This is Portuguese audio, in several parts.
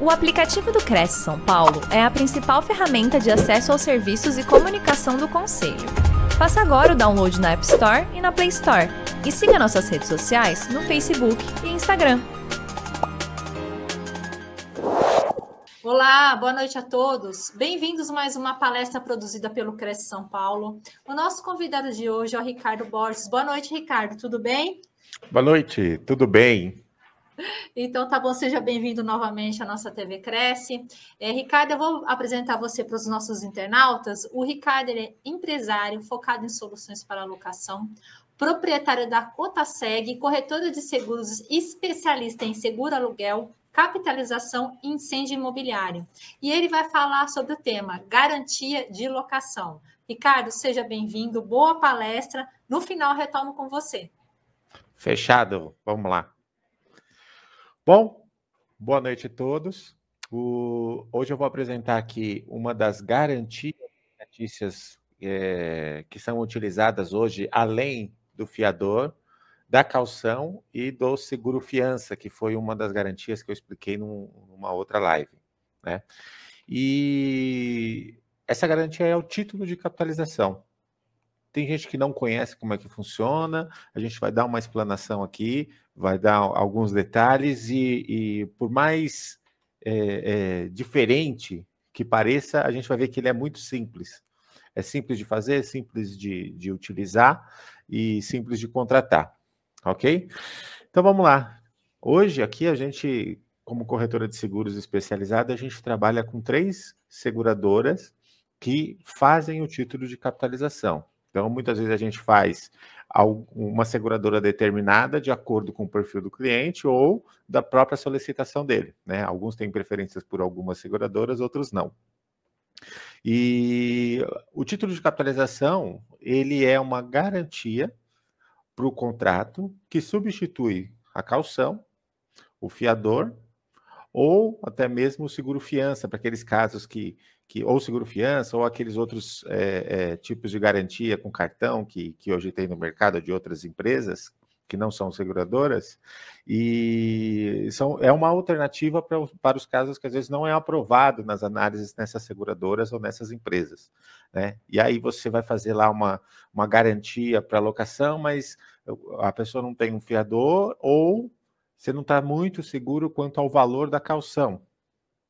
O aplicativo do Cresce São Paulo é a principal ferramenta de acesso aos serviços e comunicação do Conselho. Faça agora o download na App Store e na Play Store. E siga nossas redes sociais no Facebook e Instagram. Olá, boa noite a todos. Bem-vindos a mais uma palestra produzida pelo Cresce São Paulo. O nosso convidado de hoje é o Ricardo Borges. Boa noite, Ricardo. Tudo bem? Boa noite, tudo bem? Então, tá bom, seja bem-vindo novamente à nossa TV Cresce. É, Ricardo, eu vou apresentar você para os nossos internautas. O Ricardo é empresário focado em soluções para locação, proprietário da Cotaseg, corretora de seguros especialista em seguro aluguel, capitalização e incêndio imobiliário. E ele vai falar sobre o tema garantia de locação. Ricardo, seja bem-vindo, boa palestra. No final, retorno com você. Fechado, vamos lá. Bom, boa noite a todos. O, hoje eu vou apresentar aqui uma das garantias notícias é, que são utilizadas hoje, além do fiador, da calção e do seguro fiança, que foi uma das garantias que eu expliquei num, numa outra live. Né? E essa garantia é o título de capitalização. Tem gente que não conhece como é que funciona, a gente vai dar uma explanação aqui, vai dar alguns detalhes, e, e por mais é, é, diferente que pareça, a gente vai ver que ele é muito simples. É simples de fazer, simples de, de utilizar e simples de contratar. Ok? Então vamos lá. Hoje aqui a gente, como corretora de seguros especializada, a gente trabalha com três seguradoras que fazem o título de capitalização. Então, muitas vezes a gente faz uma seguradora determinada de acordo com o perfil do cliente ou da própria solicitação dele. Né? Alguns têm preferências por algumas seguradoras, outros não. E o título de capitalização ele é uma garantia para o contrato que substitui a calção, o fiador ou até mesmo o seguro fiança para aqueles casos que que ou seguro fiança ou aqueles outros é, é, tipos de garantia com cartão que, que hoje tem no mercado de outras empresas que não são seguradoras e são, é uma alternativa para, para os casos que às vezes não é aprovado nas análises nessas seguradoras ou nessas empresas, né? E aí você vai fazer lá uma, uma garantia para locação, mas a pessoa não tem um fiador ou você não está muito seguro quanto ao valor da calção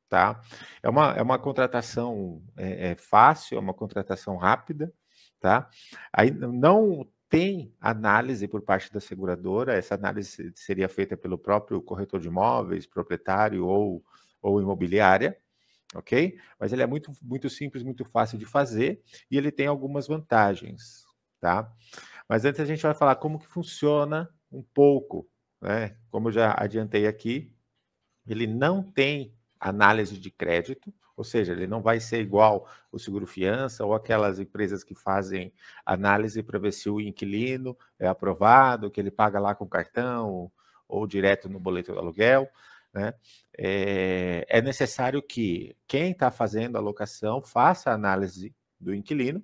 tá? É uma, é uma contratação é, é fácil, é uma contratação rápida, tá? Aí não tem análise por parte da seguradora, essa análise seria feita pelo próprio corretor de imóveis, proprietário ou, ou imobiliária, ok? Mas ele é muito, muito simples, muito fácil de fazer e ele tem algumas vantagens, tá? Mas antes a gente vai falar como que funciona um pouco, né? Como eu já adiantei aqui, ele não tem análise de crédito, ou seja, ele não vai ser igual o seguro fiança ou aquelas empresas que fazem análise para ver se o inquilino é aprovado, que ele paga lá com cartão ou, direto no boleto do aluguel. Né? É, é necessário que quem está fazendo a locação faça a análise do inquilino,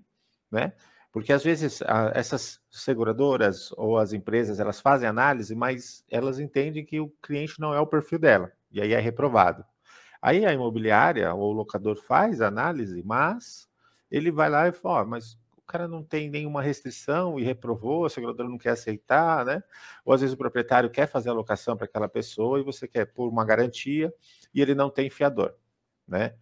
né? Porque às vezes a, essas seguradoras ou as empresas elas fazem análise, mas elas entendem que o cliente não é o perfil dela e aí é reprovado. Aí a imobiliária ou o locador faz a análise, mas ele vai lá e fala, oh, mas o cara não tem nenhuma restrição e reprovou, a seguradora não quer aceitar, né? Ou às vezes o proprietário quer fazer a locação para aquela pessoa e você quer pôr uma garantia e ele não tem fiador, né?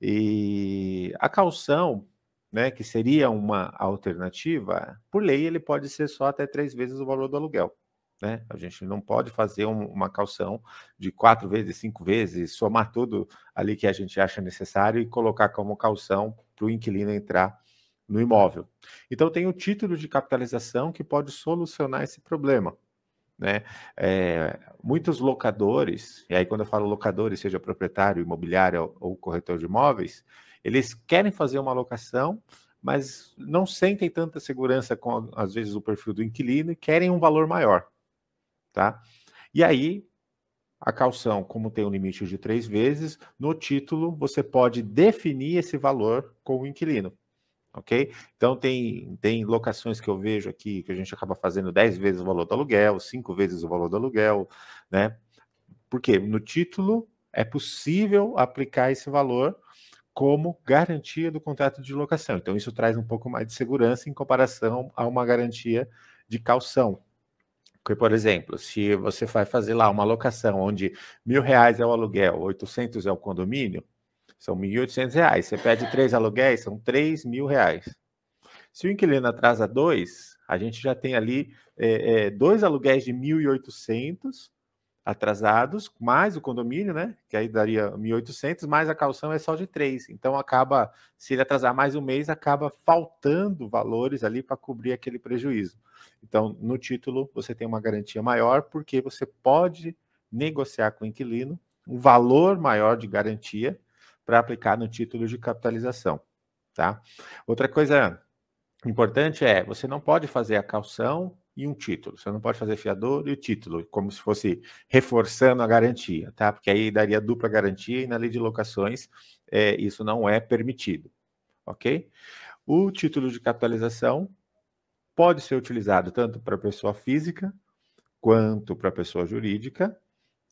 E a calção, né, que seria uma alternativa, por lei ele pode ser só até três vezes o valor do aluguel. Né? A gente não pode fazer um, uma calção de quatro vezes, cinco vezes, somar tudo ali que a gente acha necessário e colocar como calção para o inquilino entrar no imóvel. Então, tem o título de capitalização que pode solucionar esse problema. Né? É, muitos locadores, e aí quando eu falo locadores, seja proprietário, imobiliário ou corretor de imóveis, eles querem fazer uma locação, mas não sentem tanta segurança com, às vezes, o perfil do inquilino e querem um valor maior tá? E aí, a calção, como tem um limite de três vezes, no título você pode definir esse valor com o inquilino, ok? Então, tem, tem locações que eu vejo aqui que a gente acaba fazendo 10 vezes o valor do aluguel, 5 vezes o valor do aluguel, né? Porque no título é possível aplicar esse valor como garantia do contrato de locação. Então, isso traz um pouco mais de segurança em comparação a uma garantia de calção. Porque, por exemplo, se você vai fazer lá uma locação onde mil reais é o aluguel, 800 é o condomínio, são 1.800 reais. Você pede três aluguéis, são 3 mil reais. Se o inquilino atrasa dois, a gente já tem ali é, é, dois aluguéis de 1.800 atrasados, mais o condomínio, né? Que aí daria 1.800, mais a calção é só de três. Então acaba, se ele atrasar mais um mês, acaba faltando valores ali para cobrir aquele prejuízo. Então, no título, você tem uma garantia maior, porque você pode negociar com o inquilino um valor maior de garantia para aplicar no título de capitalização, tá? Outra coisa importante é, você não pode fazer a calção e um título. Você não pode fazer fiador e o título, como se fosse reforçando a garantia, tá? Porque aí daria dupla garantia e na lei de locações é, isso não é permitido, ok? O título de capitalização pode ser utilizado tanto para pessoa física quanto para pessoa jurídica,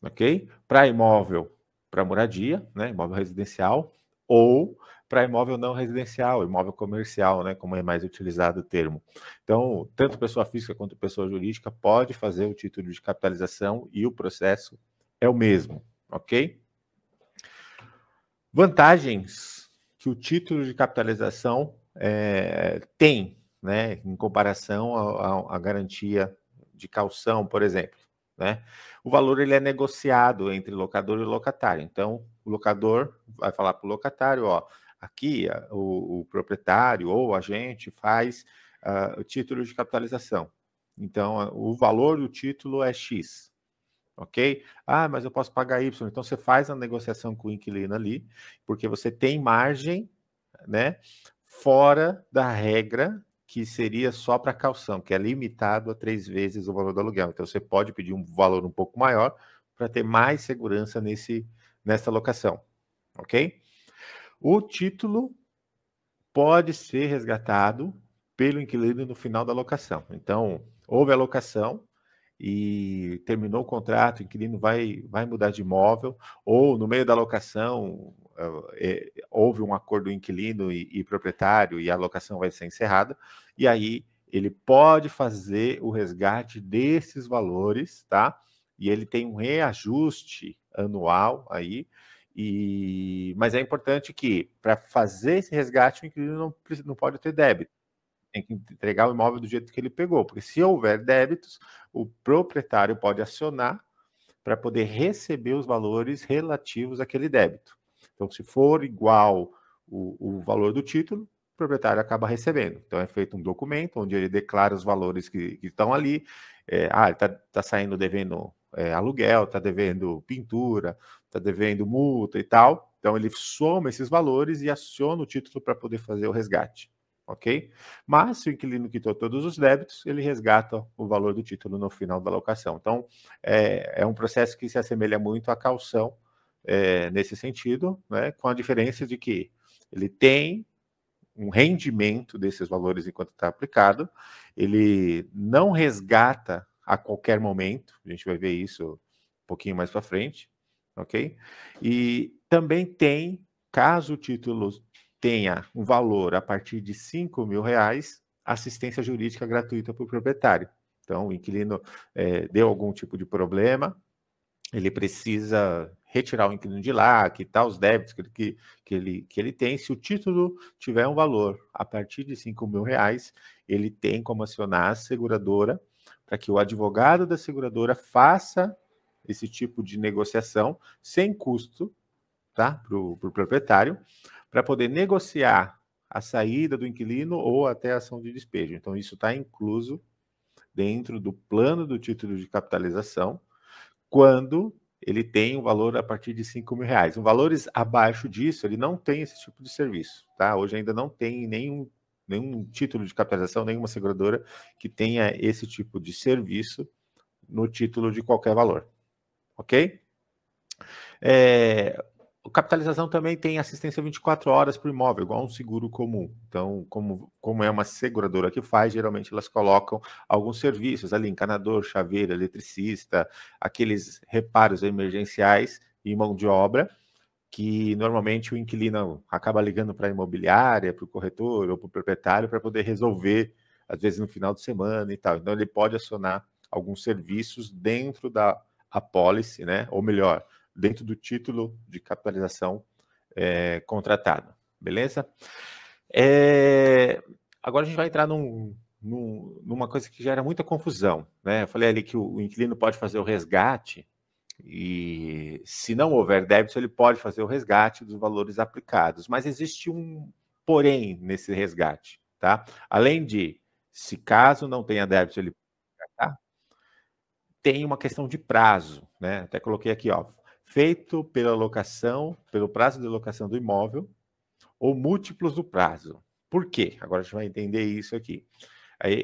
ok? Para imóvel, para moradia, né? Imóvel residencial ou para imóvel não residencial, imóvel comercial, né, como é mais utilizado o termo. Então, tanto pessoa física quanto pessoa jurídica pode fazer o título de capitalização e o processo é o mesmo, ok? Vantagens que o título de capitalização é, tem, né, em comparação à garantia de calção, por exemplo. Né? O valor ele é negociado entre locador e locatário. Então, o locador vai falar para o locatário, ó, aqui o, o, proprietário ou o agente faz uh, o título de capitalização. Então, o valor do título é X, ok? Ah, mas eu posso pagar Y. Então, você faz a negociação com o inquilino ali, porque você tem margem, né, fora da regra que seria só para calção, que é limitado a três vezes o valor do aluguel. Então, você pode pedir um valor um pouco maior para ter mais segurança nesse, nessa locação, ok? O título pode ser resgatado pelo inquilino no final da locação. Então, houve a locação e terminou o contrato, o inquilino vai, vai mudar de imóvel, ou no meio da locação é, houve um acordo inquilino e, e proprietário e a locação vai ser encerrada, e aí ele pode fazer o resgate desses valores, tá? E ele tem um reajuste anual aí, e, mas é importante que, para fazer esse resgate, o inquilino não, não pode ter débito. Tem que entregar o imóvel do jeito que ele pegou, porque se houver débitos, o proprietário pode acionar para poder receber os valores relativos àquele débito. Então, se for igual o, o valor do título, o proprietário acaba recebendo. Então, é feito um documento onde ele declara os valores que, que estão ali. É, ah, está tá saindo devendo é, aluguel, está devendo pintura, está devendo multa e tal. Então, ele soma esses valores e aciona o título para poder fazer o resgate. Ok? Mas, se o inquilino quitou todos os débitos, ele resgata o valor do título no final da locação. Então, é, é um processo que se assemelha muito à calção é, nesse sentido, né, com a diferença de que ele tem um rendimento desses valores enquanto está aplicado, ele não resgata a qualquer momento, a gente vai ver isso um pouquinho mais para frente, ok? E também tem, caso o título tenha um valor a partir de 5 mil reais, assistência jurídica gratuita para o proprietário. Então, o inquilino é, deu algum tipo de problema, ele precisa retirar o inquilino de lá, quitar os débitos que, que, que, ele, que ele tem. Se o título tiver um valor a partir de 5 mil reais, ele tem como acionar a seguradora para que o advogado da seguradora faça esse tipo de negociação sem custo tá? para o pro proprietário, para poder negociar a saída do inquilino ou até a ação de despejo. Então, isso está incluso dentro do plano do título de capitalização, quando ele tem um valor a partir de 5 mil reais. Um valores abaixo disso, ele não tem esse tipo de serviço, tá? Hoje ainda não tem nenhum nenhum título de capitalização, nenhuma seguradora que tenha esse tipo de serviço no título de qualquer valor. Ok? É, capitalização também tem assistência 24 horas para o imóvel, igual um seguro comum. Então, como, como é uma seguradora que faz, geralmente elas colocam alguns serviços ali, encanador, chaveiro, eletricista, aqueles reparos emergenciais, em mão de obra, que normalmente o inquilino acaba ligando para a imobiliária, para o corretor ou para o proprietário para poder resolver, às vezes no final de semana e tal. Então ele pode acionar alguns serviços dentro da apólice, né? Ou melhor, dentro do título de capitalização é, contratado. Beleza? É, agora a gente vai entrar num, num, numa coisa que gera muita confusão. Né? Eu falei ali que o, o inquilino pode fazer o resgate e se não houver débito, ele pode fazer o resgate dos valores aplicados. Mas existe um porém nesse resgate, tá? Além de, se caso não tenha débito, ele tem uma questão de prazo, né? Até coloquei aqui, ó, feito pela locação, pelo prazo de locação do imóvel ou múltiplos do prazo. Por quê? Agora a gente vai entender isso aqui.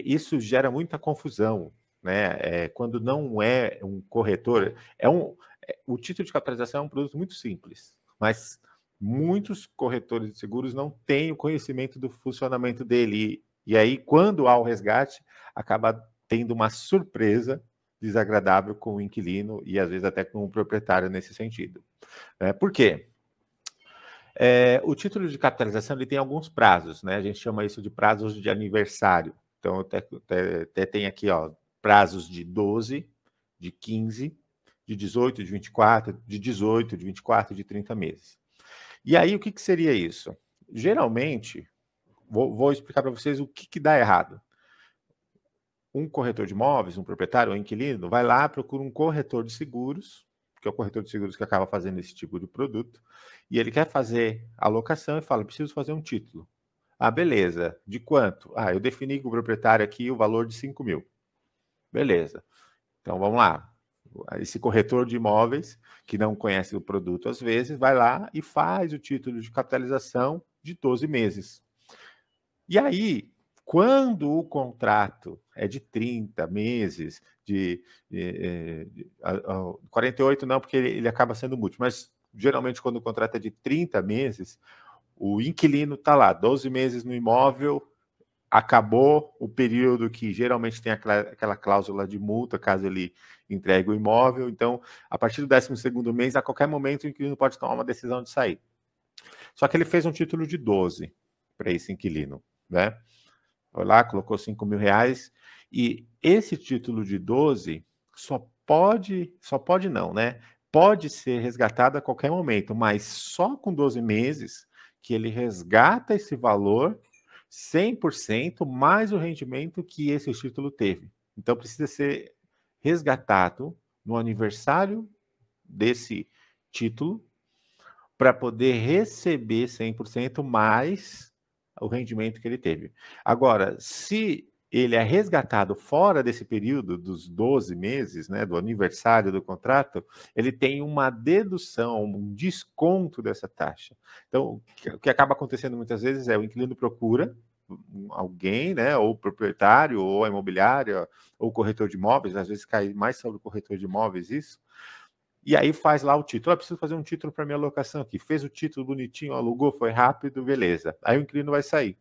Isso gera muita confusão, né? É, quando não é um corretor, é um, é, o título de capitalização é um produto muito simples, mas muitos corretores de seguros não têm o conhecimento do funcionamento dele. E, e aí, quando há o resgate, acaba tendo uma surpresa desagradável com o inquilino e às vezes até com o proprietário nesse sentido. É, por quê? É, o título de capitalização ele tem alguns prazos, né? A gente chama isso de prazos de aniversário. Então, até, até, até tem aqui, ó, prazos de 12, de 15, de 18, de 24, de 18, de 24, de 30 meses. E aí, o que, que seria isso? Geralmente, vou, vou explicar para vocês o que, que dá errado. Um corretor de imóveis, um proprietário, um inquilino, vai lá, procura um corretor de seguros, que é o corretor de seguros que acaba fazendo esse tipo de produto, e ele quer fazer a locação e fala: preciso fazer um título. Ah, beleza. De quanto? Ah, eu defini com o proprietário aqui o valor de 5 mil. Beleza. Então vamos lá. Esse corretor de imóveis, que não conhece o produto às vezes, vai lá e faz o título de capitalização de 12 meses. E aí, quando o contrato é de 30 meses, de, de, de, de 48 não, porque ele, ele acaba sendo múltiplo, mas geralmente quando o contrato é de 30 meses, o inquilino está lá, 12 meses no imóvel, acabou o período que geralmente tem aquela, cláusula de multa caso ele entregue o imóvel. Então, a partir do 12 mês, a qualquer momento, o inquilino pode tomar uma decisão de sair. Só que ele fez um título de 12 para esse inquilino, né? Foi lá, colocou 5 mil reais, e esse título de 12 só pode, só pode não, né? Pode ser resgatado a qualquer momento, mas só com 12 meses que ele resgata esse valor 100% mais o rendimento que esse título teve. Então precisa ser resgatado no aniversário desse título para poder receber 100% mais o rendimento que ele teve. Agora, se ele é resgatado fora desse período dos 12 meses, né, do aniversário do contrato, ele tem uma dedução, um desconto dessa taxa. Então, o que acaba acontecendo muitas vezes é o inquilino procura alguém, né, ou proprietário, ou a imobiliária, ou corretor de imóveis, às vezes cai mais sobre o corretor de imóveis isso, e aí faz lá o título. Eu preciso fazer um título para minha locação aqui. Fez o título bonitinho, alugou, foi rápido, beleza. Aí o inquilino vai sair.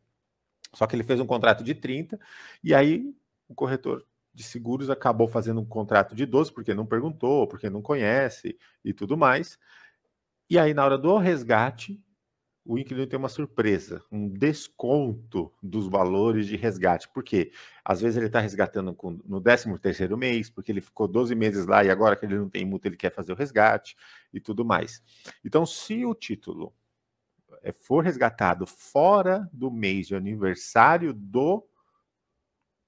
Só que ele fez um contrato de 30 e aí o corretor de seguros acabou fazendo um contrato de 12 porque não perguntou, porque não conhece e tudo mais. E aí na hora do resgate, o inquilino tem uma surpresa, um desconto dos valores de resgate. Por quê? Às vezes ele está resgatando no 13 terceiro mês, porque ele ficou 12 meses lá e agora que ele não tem multa, ele quer fazer o resgate e tudo mais. Então, se o título é, for resgatado fora do mês de aniversário do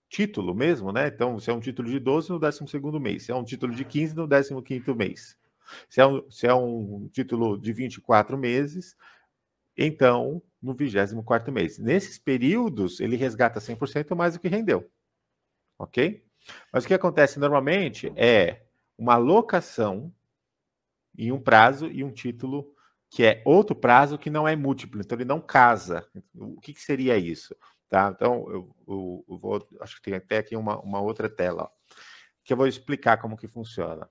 título mesmo, né? Então, se é um título de 12 no 12 mês, se é um título de 15 no 15 mês, se é, um, se é um título de 24 meses, então no 24 mês. Nesses períodos, ele resgata 100% mais do que rendeu. Ok? Mas o que acontece normalmente é uma locação em um prazo e um título que é outro prazo que não é múltiplo, então ele não casa. O que, que seria isso? Tá? Então, eu, eu, eu, vou, acho que tem até aqui uma, uma outra tela, ó, que eu vou explicar como que funciona.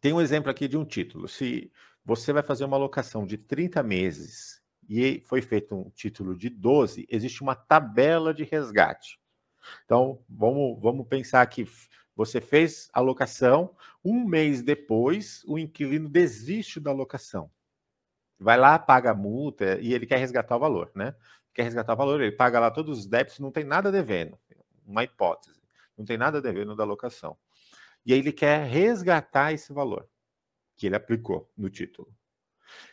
Tem um exemplo aqui de um título. Se você vai fazer uma locação de 30 meses e foi feito um título de 12, existe uma tabela de resgate. Então, vamos, vamos pensar que Você fez a locação, um mês depois, o inquilino desiste da locação. Vai lá, paga a multa e ele quer resgatar o valor, né? Quer resgatar o valor, ele paga lá todos os débitos, não tem nada devendo. Uma hipótese. Não tem nada devendo da locação. E aí ele quer resgatar esse valor que ele aplicou no título.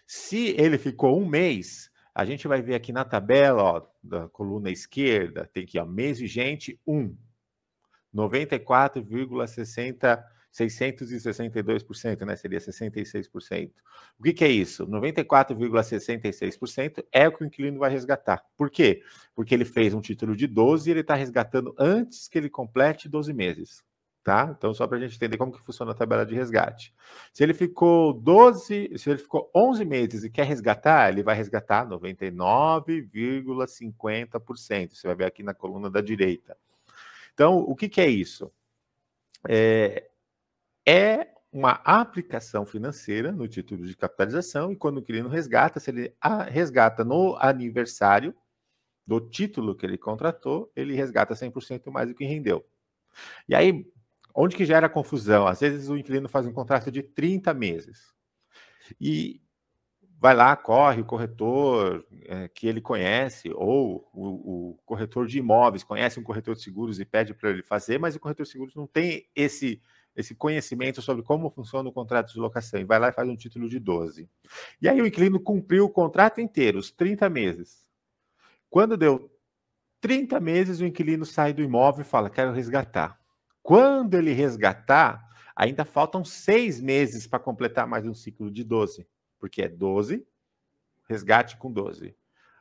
Se ele ficou um mês, a gente vai ver aqui na tabela, ó, da coluna esquerda, tem aqui, ó, mês vigente 1. 94,60 662%, né? Seria 66%. O que, que é isso? 94,66% é o que o inquilino vai resgatar. Por quê? Porque ele fez um título de 12 e ele está resgatando antes que ele complete 12 meses tá? Então, só para a gente entender como que funciona a tabela de resgate. Se ele ficou 12, se ele ficou 11 meses e quer resgatar, ele vai resgatar 99,50%. Você vai ver aqui na coluna da direita. Então, o que, que é isso? É, é uma aplicação financeira no título de capitalização e quando o inquilino resgata, se ele resgata no aniversário do título que ele contratou, ele resgata 100% mais do que rendeu. E aí, Onde que gera confusão? Às vezes o inquilino faz um contrato de 30 meses e vai lá, corre o corretor é, que ele conhece, ou o, o, corretor de imóveis conhece um corretor de seguros e pede para ele fazer, mas o corretor de seguros não tem esse, esse conhecimento sobre como funciona o contrato de locação, e vai lá e faz um título de 12. E aí o inquilino cumpriu o contrato inteiro, os 30 meses. Quando deu 30 meses, o inquilino sai do imóvel e fala: quero resgatar. Quando ele resgatar, ainda faltam seis meses para completar mais um ciclo de 12, porque é 12, resgate com 12.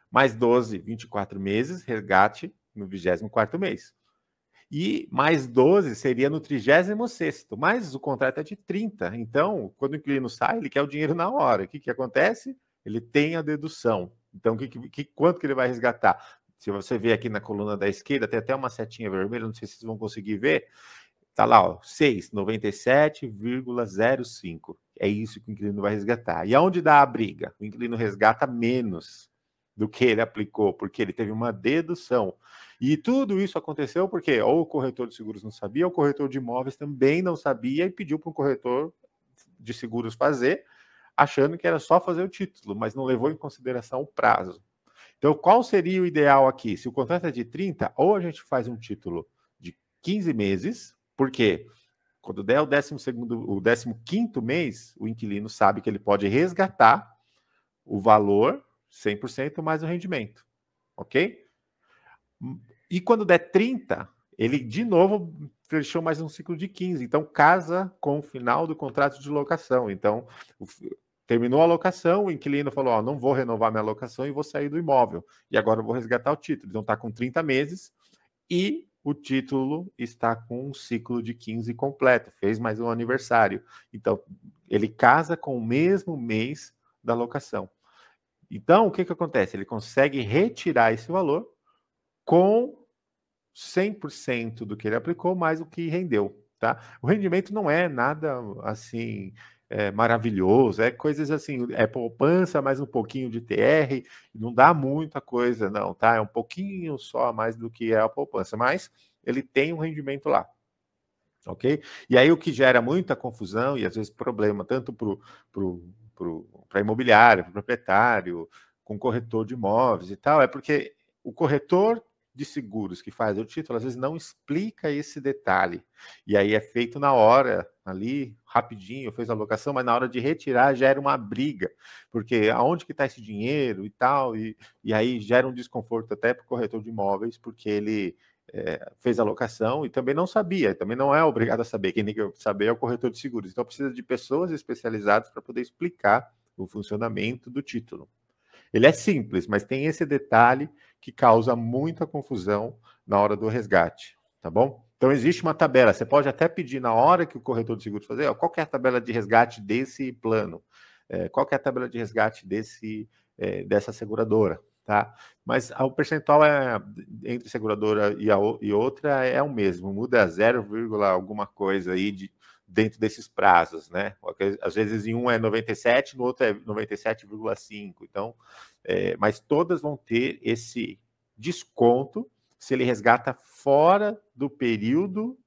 Mais 12, 24 meses, resgate no 24 mês. E mais 12 seria no 36, mas o contrato é de 30. Então, quando o inquilino sai, ele quer o dinheiro na hora. O que, que acontece? Ele tem a dedução. Então, que, que, quanto que ele vai resgatar? Se você ver aqui na coluna da esquerda, tem até uma setinha vermelha, não sei se vocês vão conseguir ver. Tá lá, ó, 6, 97,05. É isso que o inquilino vai resgatar. E aonde dá a briga? O inquilino resgata menos do que ele aplicou, porque ele teve uma dedução. E tudo isso aconteceu porque ou o corretor de seguros não sabia, ou o corretor de imóveis também não sabia e pediu para o corretor de seguros fazer, achando que era só fazer o título, mas não levou em consideração o prazo. Então, qual seria o ideal aqui? Se o contrato é de 30, ou a gente faz um título de 15 meses, porque quando der o 12 o 15 mês, o inquilino sabe que ele pode resgatar o valor 100% mais o rendimento. OK? E quando der 30, ele de novo fechou mais um ciclo de 15. Então casa com o final do contrato de locação. Então, Terminou a locação, o inquilino falou: Ó, não vou renovar minha locação e vou sair do imóvel. E agora eu vou resgatar o título. Então está com 30 meses e o título está com um ciclo de 15 completo, fez mais um aniversário. Então, ele casa com o mesmo mês da locação. Então, o que, que acontece? Ele consegue retirar esse valor com 100% do que ele aplicou, mais o que rendeu. Tá? O rendimento não é nada assim é, maravilhoso, é coisas assim, é poupança, mais um pouquinho de TR, não dá muita coisa, não, tá? É um pouquinho só a mais do que é a poupança, mas ele tem um rendimento lá. Ok? E aí o que gera muita confusão e às vezes problema, tanto para a imobiliária, para o proprietário, com corretor de imóveis e tal, é porque o corretor de seguros que faz o título, às vezes não explica esse detalhe. E aí é feito na hora, ali, rapidinho, fez a locação, mas na hora de retirar gera uma briga, porque aonde que está esse dinheiro e tal, e, e aí gera um desconforto até para o corretor de imóveis, porque ele é, fez a locação e também não sabia, também não é obrigado a saber, quem tem que saber é o corretor de seguros. Então precisa de pessoas especializadas para poder explicar o funcionamento do título. Ele é simples, mas tem esse detalhe que causa muita confusão na hora do resgate, tá bom? Então existe uma tabela, você pode até pedir na hora que o corretor de seguros fazer, ó, qual é a tabela de resgate desse plano? É, qual é a tabela de resgate desse, é, dessa seguradora? Tá? Mas o percentual é, entre seguradora e, a, e outra é o mesmo, muda 0, alguma coisa aí de, dentro desses prazos, né? Às vezes em um é 97, no outro é 97,5. Então, é, mas todas vão ter esse desconto se ele resgata fora do período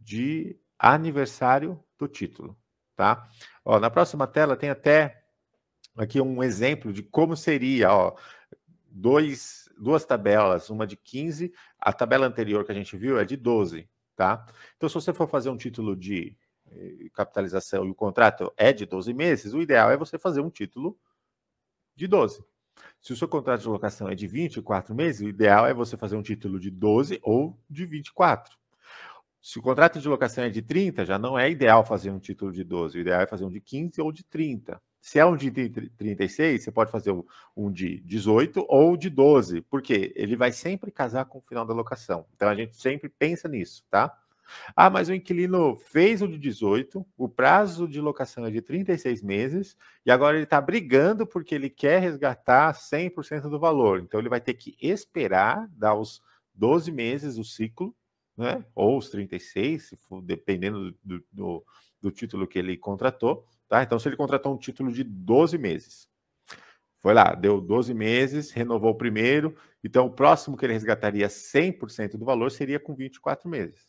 de aniversário do título, tá? Ó, na próxima tela tem até aqui um exemplo de como seria, ó, dois, duas tabelas, uma de 15, a tabela anterior que a gente viu é de 12, tá? Então, se você for fazer um título de capitalização e o contrato é de 12 meses, o ideal é você fazer um título de 12. Se o seu contrato de locação é de 24 meses, o ideal é você fazer um título de 12 ou de 24. Se o contrato de locação é de 30, já não é ideal fazer um título de 12, o ideal é fazer um de 15 ou de 30. Se é um de 36, você pode fazer um de 18 ou de 12, porque ele vai sempre casar com o final da locação. Então a gente sempre pensa nisso, tá? Ah, mas o inquilino fez o de 18, o prazo de locação é de 36 meses, e agora ele está brigando porque ele quer resgatar 100% do valor. Então ele vai ter que esperar dar os 12 meses o ciclo né? ou os 36, se for, dependendo do, do, do, título que ele contratou. Tá? Então, se ele contratou um título de 12 meses, foi lá, deu 12 meses, renovou o primeiro, então o próximo que ele resgataria 100% do valor seria com 24 meses.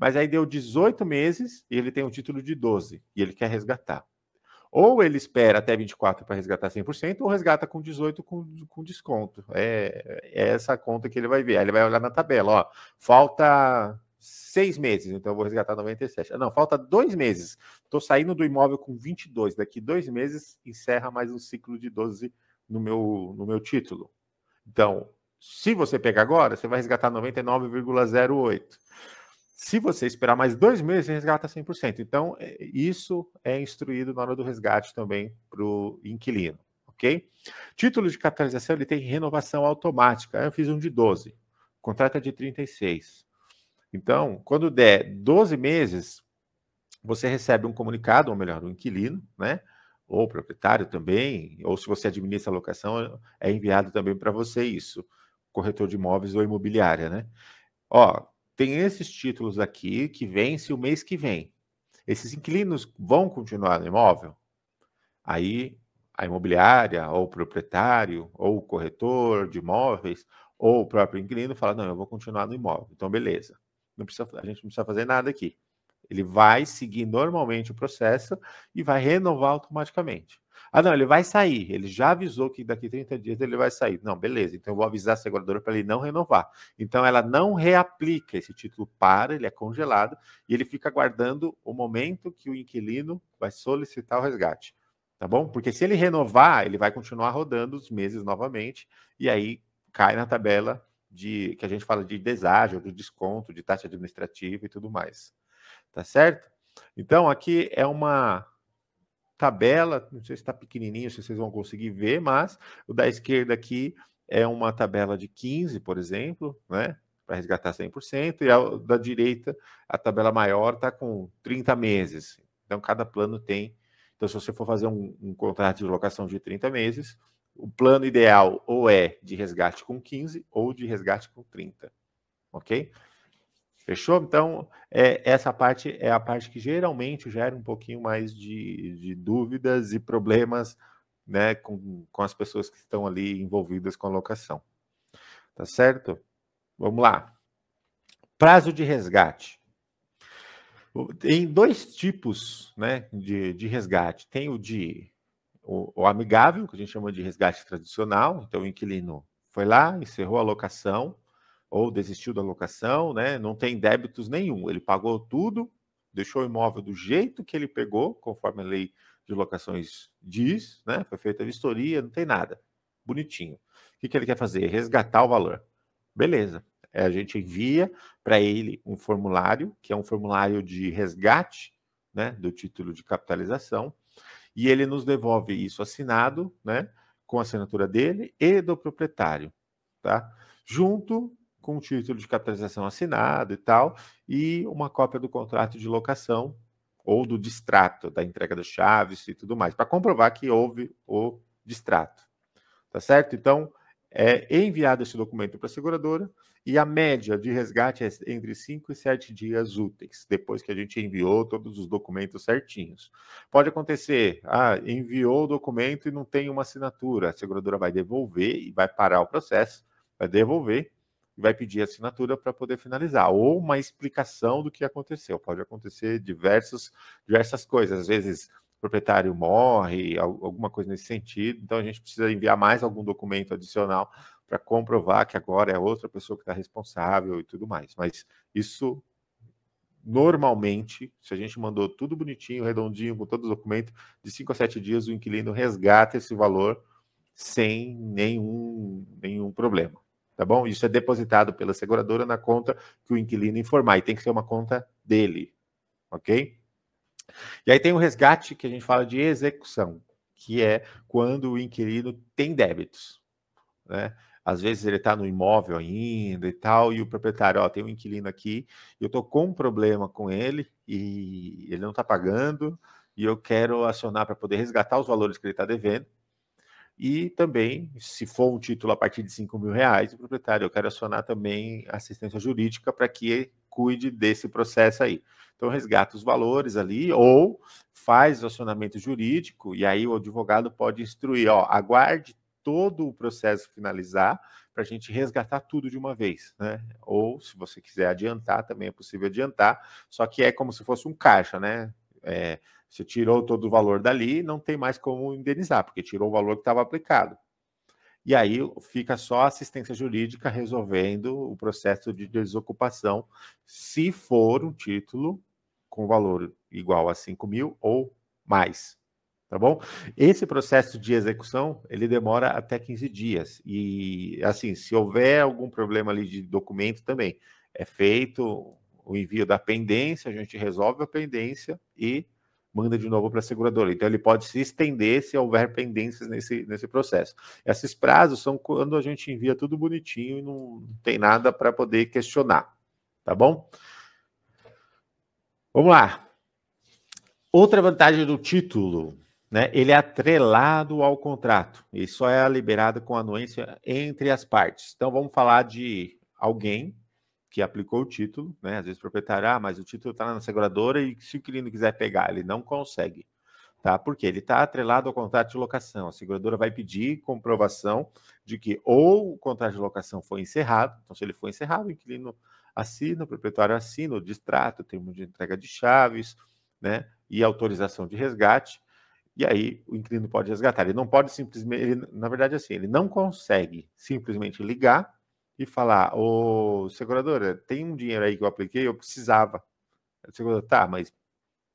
Mas aí deu 18 meses e ele tem um título de 12 e ele quer resgatar. Ou ele espera até 24 para resgatar 100%, ou resgata com 18 com, com desconto. É, é, essa conta que ele vai ver. Aí ele vai olhar na tabela, ó, falta seis meses, então eu vou resgatar 97. Não, falta dois meses. Estou saindo do imóvel com 22. Daqui dois meses encerra mais um ciclo de 12 no meu, no meu título. Então, se você pegar agora, você vai resgatar 99,08. Se você esperar mais dois meses, resgata 100%. Então, é, isso é instruído na hora do resgate também para o inquilino, ok? Título de capitalização, ele tem renovação automática. Eu fiz um de 12, contrato é de 36. Então, quando der 12 meses, você recebe um comunicado, ou melhor, um inquilino, né? Ou o proprietário também, ou se você administra a locação, é enviado também para você isso, corretor de imóveis ou imobiliária, né? Ó, tem esses títulos aqui que vence o mês que vem. Esses inquilinos vão continuar no imóvel? Aí a imobiliária, ou o proprietário, ou o corretor de imóveis, ou o próprio inquilino fala: não, eu vou continuar no imóvel. Então, beleza. Não precisa, a gente não precisa fazer nada aqui. Ele vai seguir normalmente o processo e vai renovar automaticamente. Ah, não, ele vai sair. Ele já avisou que daqui 30 dias ele vai sair. Não, beleza. Então eu vou avisar a seguradora para ele não renovar. Então ela não reaplica esse título para, ele é congelado e ele fica aguardando o momento que o inquilino vai solicitar o resgate. Tá bom? Porque se ele renovar, ele vai continuar rodando os meses novamente e aí cai na tabela de que a gente fala de deságio, do desconto, de taxa administrativa e tudo mais. Tá certo? Então aqui é uma tabela, não sei se está pequenininho, se vocês vão conseguir ver, mas o da esquerda aqui é uma tabela de 15, por exemplo, né? Para resgatar 100%, e a da direita, a tabela maior está com 30 meses. Então, cada plano tem. Então, se você for fazer um, um contrato de locação de 30 meses, o plano ideal ou é de resgate com 15 ou de resgate com 30. Ok? Fechou? Então, é, essa parte é a parte que geralmente gera um pouquinho mais de, de dúvidas e problemas né, com, com as pessoas que estão ali envolvidas com a locação. Tá certo? Vamos lá. Prazo de resgate. Tem dois tipos né, de, de resgate. Tem o de o, o amigável, que a gente chama de resgate tradicional. Então, o inquilino foi lá, encerrou a locação, ou desistiu da locação, né? Não tem débitos nenhum. Ele pagou tudo, deixou o imóvel do jeito que ele pegou, conforme a lei de locações diz, né? Foi feita a vistoria, não tem nada. Bonitinho. O que, que ele quer fazer? Resgatar o valor. Beleza. É, a gente envia para ele um formulário, que é um formulário de resgate, né? Do título de capitalização, e ele nos devolve isso assinado, né? Com a assinatura dele e do proprietário, tá? Junto com o título de capitalização assinado e tal, e uma cópia do contrato de locação ou do distrato da entrega das chaves e tudo mais, para comprovar que houve o distrato. Tá certo? Então, é enviado esse documento para a seguradora e a média de resgate é entre 5 e 7 dias úteis, depois que a gente enviou todos os documentos certinhos. Pode acontecer, ah, enviou o documento e não tem uma assinatura, a seguradora vai devolver e vai parar o processo, vai devolver vai pedir assinatura para poder finalizar, ou uma explicação do que aconteceu. Pode acontecer diversos, diversas coisas, às vezes o proprietário morre, alguma coisa nesse sentido, então a gente precisa enviar mais algum documento adicional para comprovar que agora é outra pessoa que está responsável e tudo mais. Mas isso normalmente, se a gente mandou tudo bonitinho, redondinho, com todos os documentos, de 5 a 7 dias o inquilino resgata esse valor sem nenhum, nenhum problema. Tá bom? Isso é depositado pela seguradora na conta que o inquilino informar, e tem que ser uma conta dele. Ok? E aí tem o resgate que a gente fala de execução, que é quando o inquilino tem débitos. Né? às vezes ele está no imóvel ainda e tal, e o proprietário, ó, tem um inquilino aqui, eu estou com um problema com ele e ele não está pagando, e eu quero acionar para poder resgatar os valores que ele está devendo. E também, se for um título a partir de 5 mil reais, o proprietário, eu quero acionar também assistência jurídica para que cuide desse processo aí. Então, resgata os valores ali, ou faz o acionamento jurídico, e aí o advogado pode instruir, ó, aguarde todo o processo finalizar para a gente resgatar tudo de uma vez, né? Ou se você quiser adiantar, também é possível adiantar, só que é como se fosse um caixa, né? É, você tirou todo o valor dali, não tem mais como indenizar, porque tirou o valor que estava aplicado. E aí fica só a assistência jurídica resolvendo o processo de desocupação, se for um título com valor igual a 5 mil ou mais tá bom? Esse processo de execução, ele demora até 15 dias. E, assim, se houver algum problema ali de documento também, é feito o envio da pendência, a gente resolve a pendência e manda de novo para a seguradora. Então, ele pode se estender se houver pendências nesse, nesse processo. Esses prazos são quando a gente envia tudo bonitinho e não tem nada para poder questionar, tá bom? Vamos lá. Outra vantagem do título né, ele é atrelado ao contrato e só é liberado com anuência entre as partes. Então vamos falar de alguém que aplicou o título, né? Às vezes o proprietário, ah, mas o título está na seguradora e se o inquilino quiser pegar, ele não consegue, tá? Porque ele está atrelado ao contrato de locação. A seguradora vai pedir comprovação de que ou o contrato de locação foi encerrado, então se ele foi encerrado, o inquilino assina, o proprietário assina o distrato, o termo de entrega de chaves, né? E autorização de resgate e aí o inquilino pode resgatar. Ele não pode simplesmente, ele, na verdade, assim, ele não consegue simplesmente ligar e falar: Ô seguradora, tem um dinheiro aí que eu apliquei, eu precisava. A seguradora, tá, mas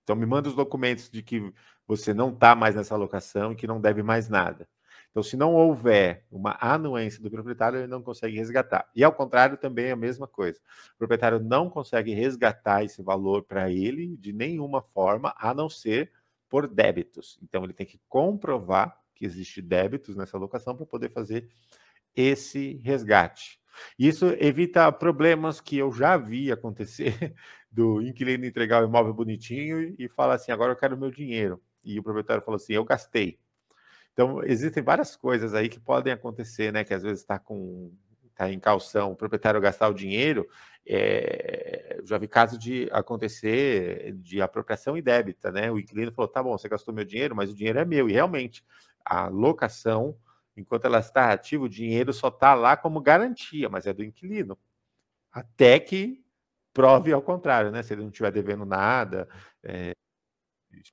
então me manda os documentos de que você não está mais nessa locação e que não deve mais nada. Então, se não houver uma anuência do proprietário, ele não consegue resgatar. E ao contrário, também é a mesma coisa. O proprietário não consegue resgatar esse valor para ele de nenhuma forma, a não ser por débitos. Então, ele tem que comprovar que existe débitos nessa locação para poder fazer esse resgate. Isso evita problemas que eu já vi acontecer do inquilino entregar o imóvel bonitinho e falar assim: agora eu quero meu dinheiro. E o proprietário falou assim: eu gastei. Então, existem várias coisas aí que podem acontecer, né? Que às vezes está com está em calção, o proprietário gastar o dinheiro, é, já vi caso de acontecer de apropriação indébita, né? O inquilino falou: tá bom, você gastou meu dinheiro, mas o dinheiro é meu. E realmente, a locação, enquanto ela está ativa, o dinheiro só está lá como garantia, mas é do inquilino. Até que prove ao contrário, né? Se ele não estiver devendo nada. É,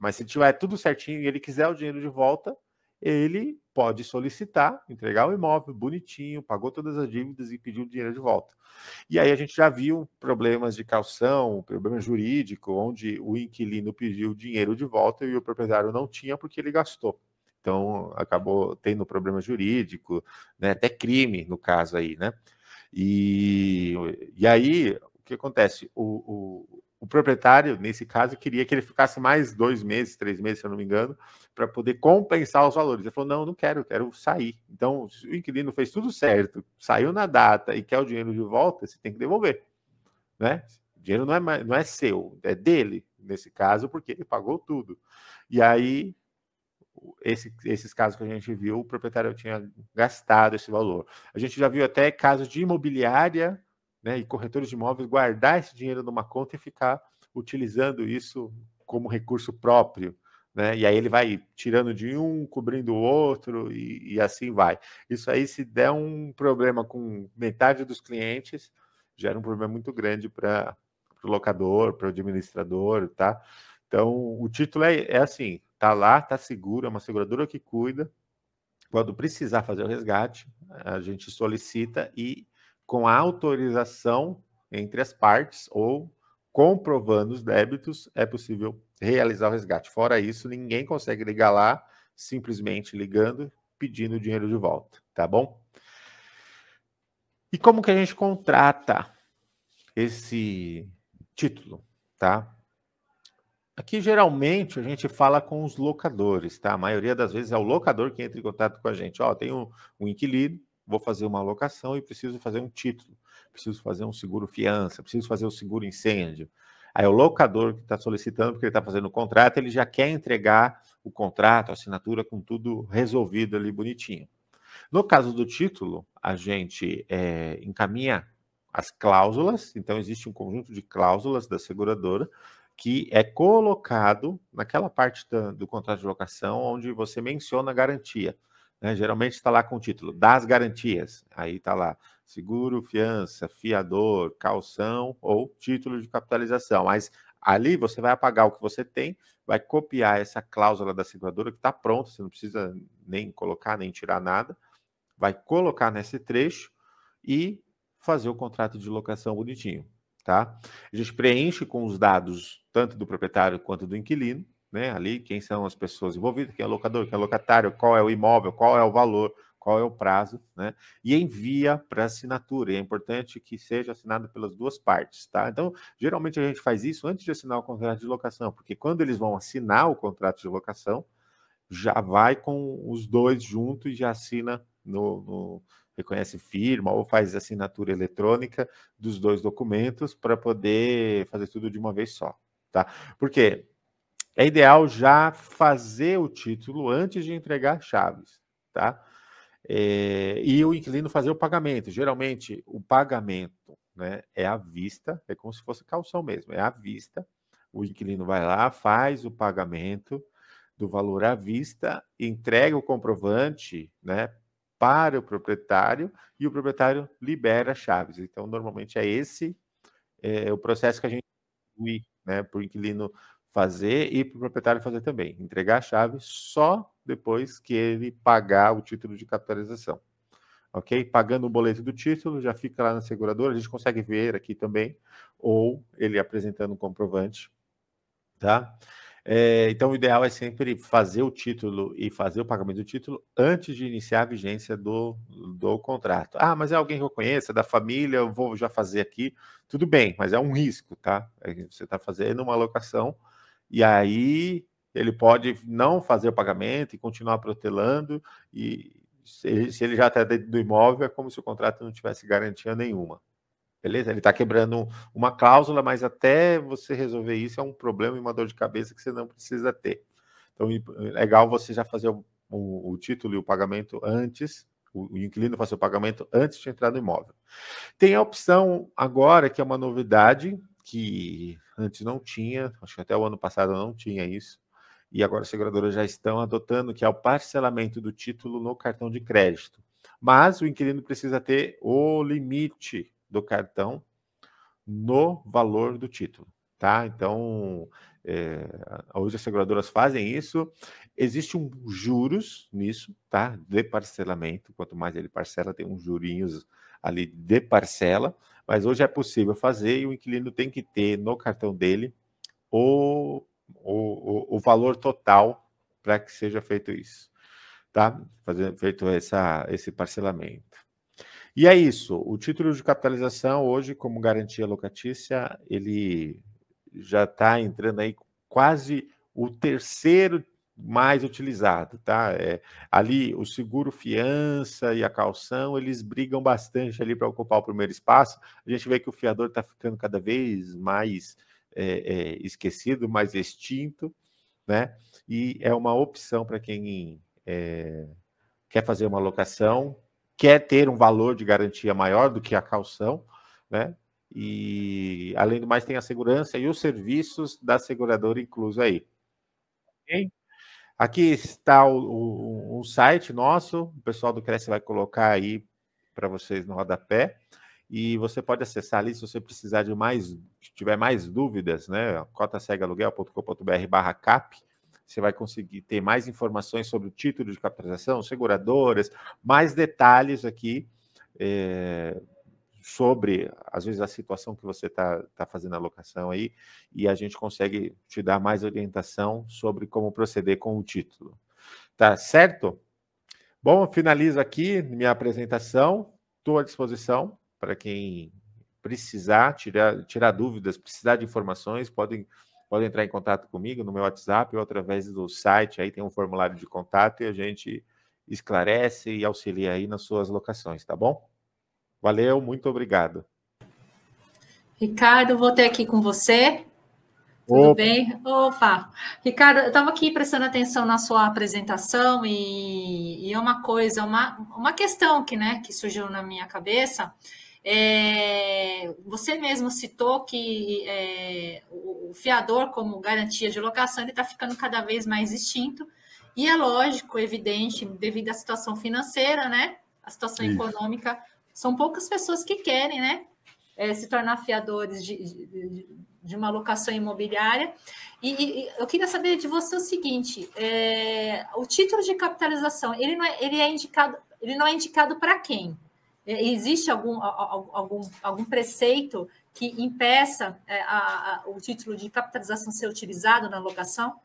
mas se tiver tudo certinho e ele quiser o dinheiro de volta, ele pode solicitar, entregar o imóvel bonitinho, pagou todas as dívidas e pediu o dinheiro de volta. E aí a gente já viu problemas de calção, problema jurídico, onde o inquilino pediu o dinheiro de volta e o proprietário não tinha porque ele gastou. Então acabou tendo problema jurídico, né, até crime no caso aí, né? E, e aí o que acontece? O, o, o proprietário, nesse caso, queria que ele ficasse mais dois meses, três meses, se eu não me engano, para poder compensar os valores. Ele falou: não, não quero, quero sair. Então, se o inquilino fez tudo certo, saiu na data e quer o dinheiro de volta, você tem que devolver. Né? O dinheiro não é, não é seu, é dele, nesse caso, porque ele pagou tudo. E aí, esse, esses casos que a gente viu, o proprietário tinha gastado esse valor. A gente já viu até casos de imobiliária né, e corretores de imóveis guardar esse dinheiro numa conta e ficar utilizando isso como recurso próprio, né? E aí ele vai tirando de um, cobrindo o outro e, e assim vai. Isso aí, se der um problema com metade dos clientes, gera um problema muito grande para o locador, para o administrador, tá? Então, o título é, é assim, tá lá, tá seguro, é uma seguradora que cuida. Quando precisar fazer o resgate, a gente solicita e com a autorização entre as partes ou comprovando os débitos, é possível realizar o resgate. Fora isso, ninguém consegue ligar lá simplesmente ligando, pedindo o dinheiro de volta, tá bom? E como que a gente contrata esse título, tá? Aqui geralmente a gente fala com os locadores, tá? A maioria das vezes é o locador que entra em contato com a gente. Ó, tem um, um inquilino, vou fazer uma locação e preciso fazer um título, preciso fazer um seguro fiança, preciso fazer o um seguro incêndio. Aí o locador que está solicitando, porque ele está fazendo o contrato, ele já quer entregar o contrato, a assinatura com tudo resolvido ali bonitinho. No caso do título, a gente é, encaminha as cláusulas, então existe um conjunto de cláusulas da seguradora que é colocado naquela parte do, do contrato de locação onde você menciona a garantia. Né? Geralmente está lá com o título das garantias. Aí está lá seguro, fiança, fiador, calção ou título de capitalização. Mas ali você vai apagar o que você tem, vai copiar essa cláusula da seguradora que está pronta, você não precisa nem colocar, nem tirar nada. Vai colocar nesse trecho e fazer o contrato de locação bonitinho, tá? A gente preenche com os dados tanto do proprietário quanto do inquilino né? Ali, quem são as pessoas envolvidas, quem é locador, quem é locatário, qual é o imóvel, qual é o valor, qual é o prazo, né? E envia para assinatura. E é importante que seja assinado pelas duas partes, tá? Então, geralmente a gente faz isso antes de assinar o contrato de locação, porque quando eles vão assinar o contrato de locação, já vai com os dois juntos e já assina no, no reconhece firma ou faz assinatura eletrônica dos dois documentos para poder fazer tudo de uma vez só, tá? Porque é ideal já fazer o título antes de entregar chaves, tá? É, e o inquilino fazer o pagamento. Geralmente, o pagamento né, é à vista, é como se fosse calção mesmo, é à vista. O inquilino vai lá, faz o pagamento do valor à vista, entrega o comprovante né, para o proprietário e o proprietário libera chaves. Então, normalmente é esse é, o processo que a gente né, para o inquilino fazer e para o proprietário fazer também. Entregar a chave só depois que ele pagar o título de capitalização. Ok? Pagando o boleto do título, já fica lá na seguradora, a gente consegue ver aqui também, ou ele apresentando um comprovante, tá? É, então, o ideal é sempre fazer o título e fazer o pagamento do título antes de iniciar a vigência do, do contrato. Ah, mas é alguém que eu conheço, é da família, eu vou já fazer aqui. Tudo bem, mas é um risco, tá? É você está fazendo uma alocação e aí ele pode não fazer o pagamento e continuar protelando, e se ele, se ele já está dentro do imóvel, é como se o contrato não tivesse garantia nenhuma. Beleza? Ele está quebrando uma cláusula, mas até você resolver isso é um problema e uma dor de cabeça que você não precisa ter. Então, é legal você já fazer o, o, o título e o pagamento antes, o, o inquilino fazer o pagamento antes de entrar no imóvel. Tem a opção agora, que é uma novidade, que antes não tinha, acho que até o ano passado não tinha isso, e agora as seguradoras já estão adotando, que é o parcelamento do título no cartão de crédito. Mas o inquilino precisa ter o limite do cartão no valor do título, tá? Então, é, hoje as seguradoras fazem isso. Existe um juros nisso, tá? De parcelamento. Quanto mais ele parcela, tem uns jurinhos ali de parcela mas hoje é possível fazer e o inquilino tem que ter no cartão dele o, o, o valor total para que seja feito isso, tá? Fazer, feito essa, esse parcelamento. E é isso, o título de capitalização hoje, como garantia locatícia, ele já está entrando aí quase o terceiro mais utilizado, tá? É, ali o seguro fiança e a calção, eles brigam bastante ali para ocupar o primeiro espaço. A gente vê que o fiador está ficando cada vez mais é, é, esquecido, mais extinto, né? E é uma opção para quem é, quer fazer uma locação, quer ter um valor de garantia maior do que a calção, né? E além do mais tem a segurança e os serviços da seguradora incluso aí. Ok? Aqui está o, o, site nosso, o pessoal do Cresce vai colocar aí para vocês no rodapé. E você pode acessar ali se você precisar de mais, se tiver mais dúvidas, né? cotasegaluguel.com.br barra cap. Você vai conseguir ter mais informações sobre o título de capitalização, seguradoras, mais detalhes aqui é, sobre, às vezes, a situação que você está tá fazendo a alocação aí, e a gente consegue te dar mais orientação sobre como proceder com o título. Tá certo? Bom, finalizo aqui minha apresentação. Estou à disposição para quem precisar, tirar, tirar dúvidas, precisar de informações, podem, podem entrar em contato comigo no meu WhatsApp ou através do site, aí tem um formulário de contato e a gente esclarece e auxilia aí nas suas locações, tá bom? Valeu, muito obrigado. Ricardo, vou ter aqui com você. Tudo Opa. bem? Opa! Ricardo, eu estava aqui prestando atenção na sua apresentação e, e é uma coisa, uma, uma questão que, né, que surgiu na minha cabeça. É, você mesmo citou que é, o, fiador, como garantia de locação, ele está ficando cada vez mais extinto, e é lógico, evidente, devido à situação financeira, né? A situação Isso. econômica, são poucas pessoas que querem, né? É, se tornar fiadores de, de, de, uma locação imobiliária. E, e, eu queria saber de você o seguinte: é, o título de capitalização ele não é, ele é indicado, ele não é indicado para quem? É, existe algum, algum, algum preceito que impeça é, a, a, o título de capitalização ser utilizado na locação?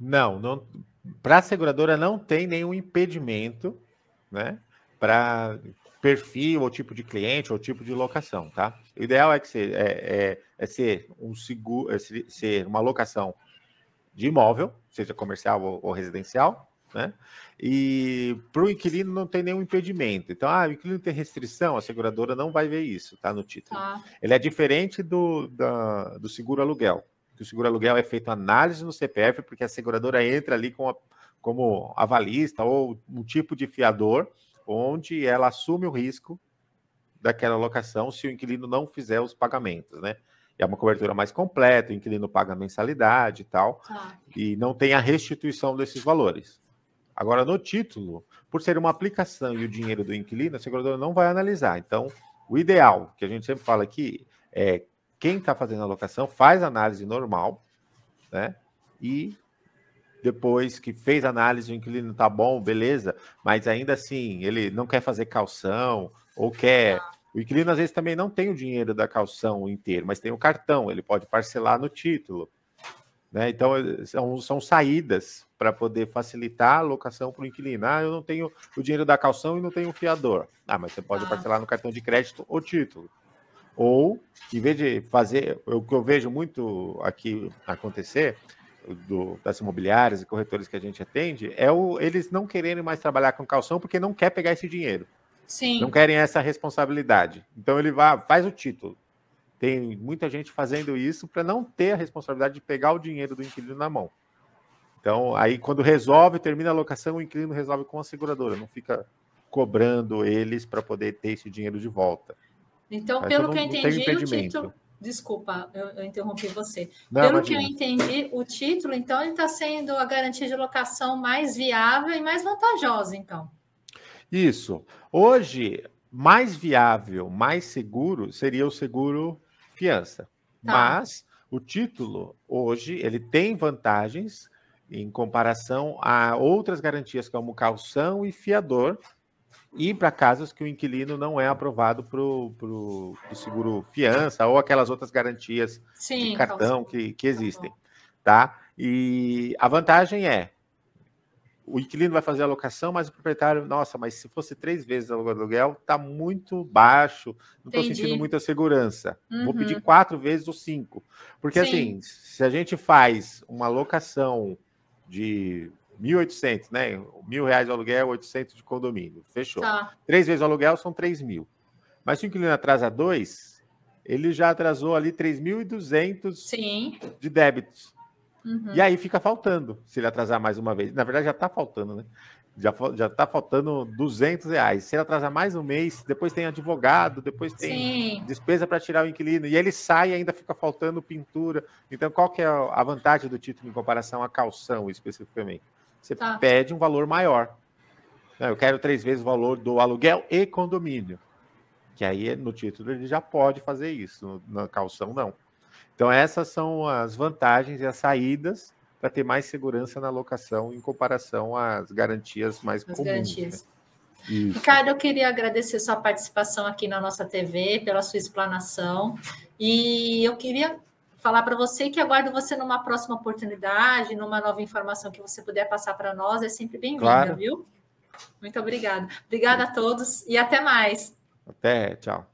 Não, não para a seguradora não tem nenhum impedimento, né? Para perfil ou tipo de cliente ou tipo de locação, tá? O ideal é que ser, é, é, é ser um seguro, é ser uma locação de imóvel, seja comercial ou, ou residencial, né? E para o inquilino não tem nenhum impedimento. Então, ah, o inquilino tem restrição, a seguradora não vai ver isso, tá? No título. Ah. Ele é diferente do, da, do seguro aluguel. Que o seguro aluguel é feito análise no CPF, porque a seguradora entra ali com a, como avalista ou um tipo de fiador, onde ela assume o risco daquela locação se o inquilino não fizer os pagamentos, né? é uma cobertura mais completa, o inquilino paga mensalidade e tal, ah. e não tem a restituição desses valores. Agora, no título, por ser uma aplicação e o dinheiro do inquilino, a seguradora não vai analisar. Então, o ideal, que a gente sempre fala aqui, é quem está fazendo a locação faz análise normal, né? E depois que fez análise, o inquilino está bom, beleza, mas ainda assim ele não quer fazer calção ou quer. O inquilino às vezes também não tem o dinheiro da calção inteiro, mas tem o cartão, ele pode parcelar no título. Né? Então, são, são saídas para poder facilitar a locação para o inquilino. Ah, eu não tenho o dinheiro da calção e não tenho o fiador. Ah, mas você pode ah. parcelar no cartão de crédito ou título. Ou, em vez de fazer, o que eu vejo muito aqui acontecer, do, das imobiliárias e corretores que a gente atende, é o, eles não quererem mais trabalhar com calção porque não quer pegar esse dinheiro. Sim. Não querem essa responsabilidade. Então ele vai, faz o título. Tem muita gente fazendo isso para não ter a responsabilidade de pegar o dinheiro do inquilino na mão. Então, aí quando resolve, termina a locação, o inquilino resolve com a seguradora, não fica cobrando eles para poder ter esse dinheiro de volta. Então, pelo não, que eu entendi, o título. Desculpa, eu, eu interrompi você. Não, pelo imagina. que eu entendi, o título, então, ele está sendo a garantia de locação mais viável e mais vantajosa, então. Isso. Hoje, mais viável, mais seguro seria o seguro fiança. Tá. Mas o título, hoje, ele tem vantagens em comparação a outras garantias, como calção e fiador, e para casos que o inquilino não é aprovado para o seguro fiança ou aquelas outras garantias Sim, de cartão que, que existem. Tá? E a vantagem é o inquilino vai fazer a locação, mas o proprietário, nossa, mas se fosse três vezes o aluguel, está muito baixo, não estou sentindo muita segurança. Uhum. Vou pedir quatro vezes ou cinco. Porque Sim. assim, se a gente faz uma locação de 1.800, né? Mil reais o aluguel, 800 de condomínio, fechou. Tá. Três vezes o aluguel são 3 mil. Mas se o inquilino atrasa dois, ele já atrasou ali 3.200 de débitos. Uhum. E aí fica faltando, se ele atrasar mais uma vez. Na verdade, já está faltando, né? Já já está faltando 200 reais. Se ele atrasar mais um mês, depois tem advogado, depois tem Sim. despesa para tirar o inquilino e ele sai e ainda fica faltando pintura. Então, qual que é a vantagem do título em comparação à calção especificamente? Você tá. pede um valor maior. Eu quero três vezes o valor do aluguel e condomínio. Que aí no título ele já pode fazer isso, na calção não. Então, essas são as vantagens e as saídas para ter mais segurança na locação em comparação às garantias mais as comuns. Né? Garantias. Né? Ricardo, eu queria agradecer sua participação aqui na nossa TV, pela sua explanação. E eu queria falar para você que aguardo você numa próxima oportunidade, numa nova informação que você puder passar para nós. É sempre bem-vinda, claro. viu? Muito obrigada. Obrigada a todos e até mais. Até, tchau.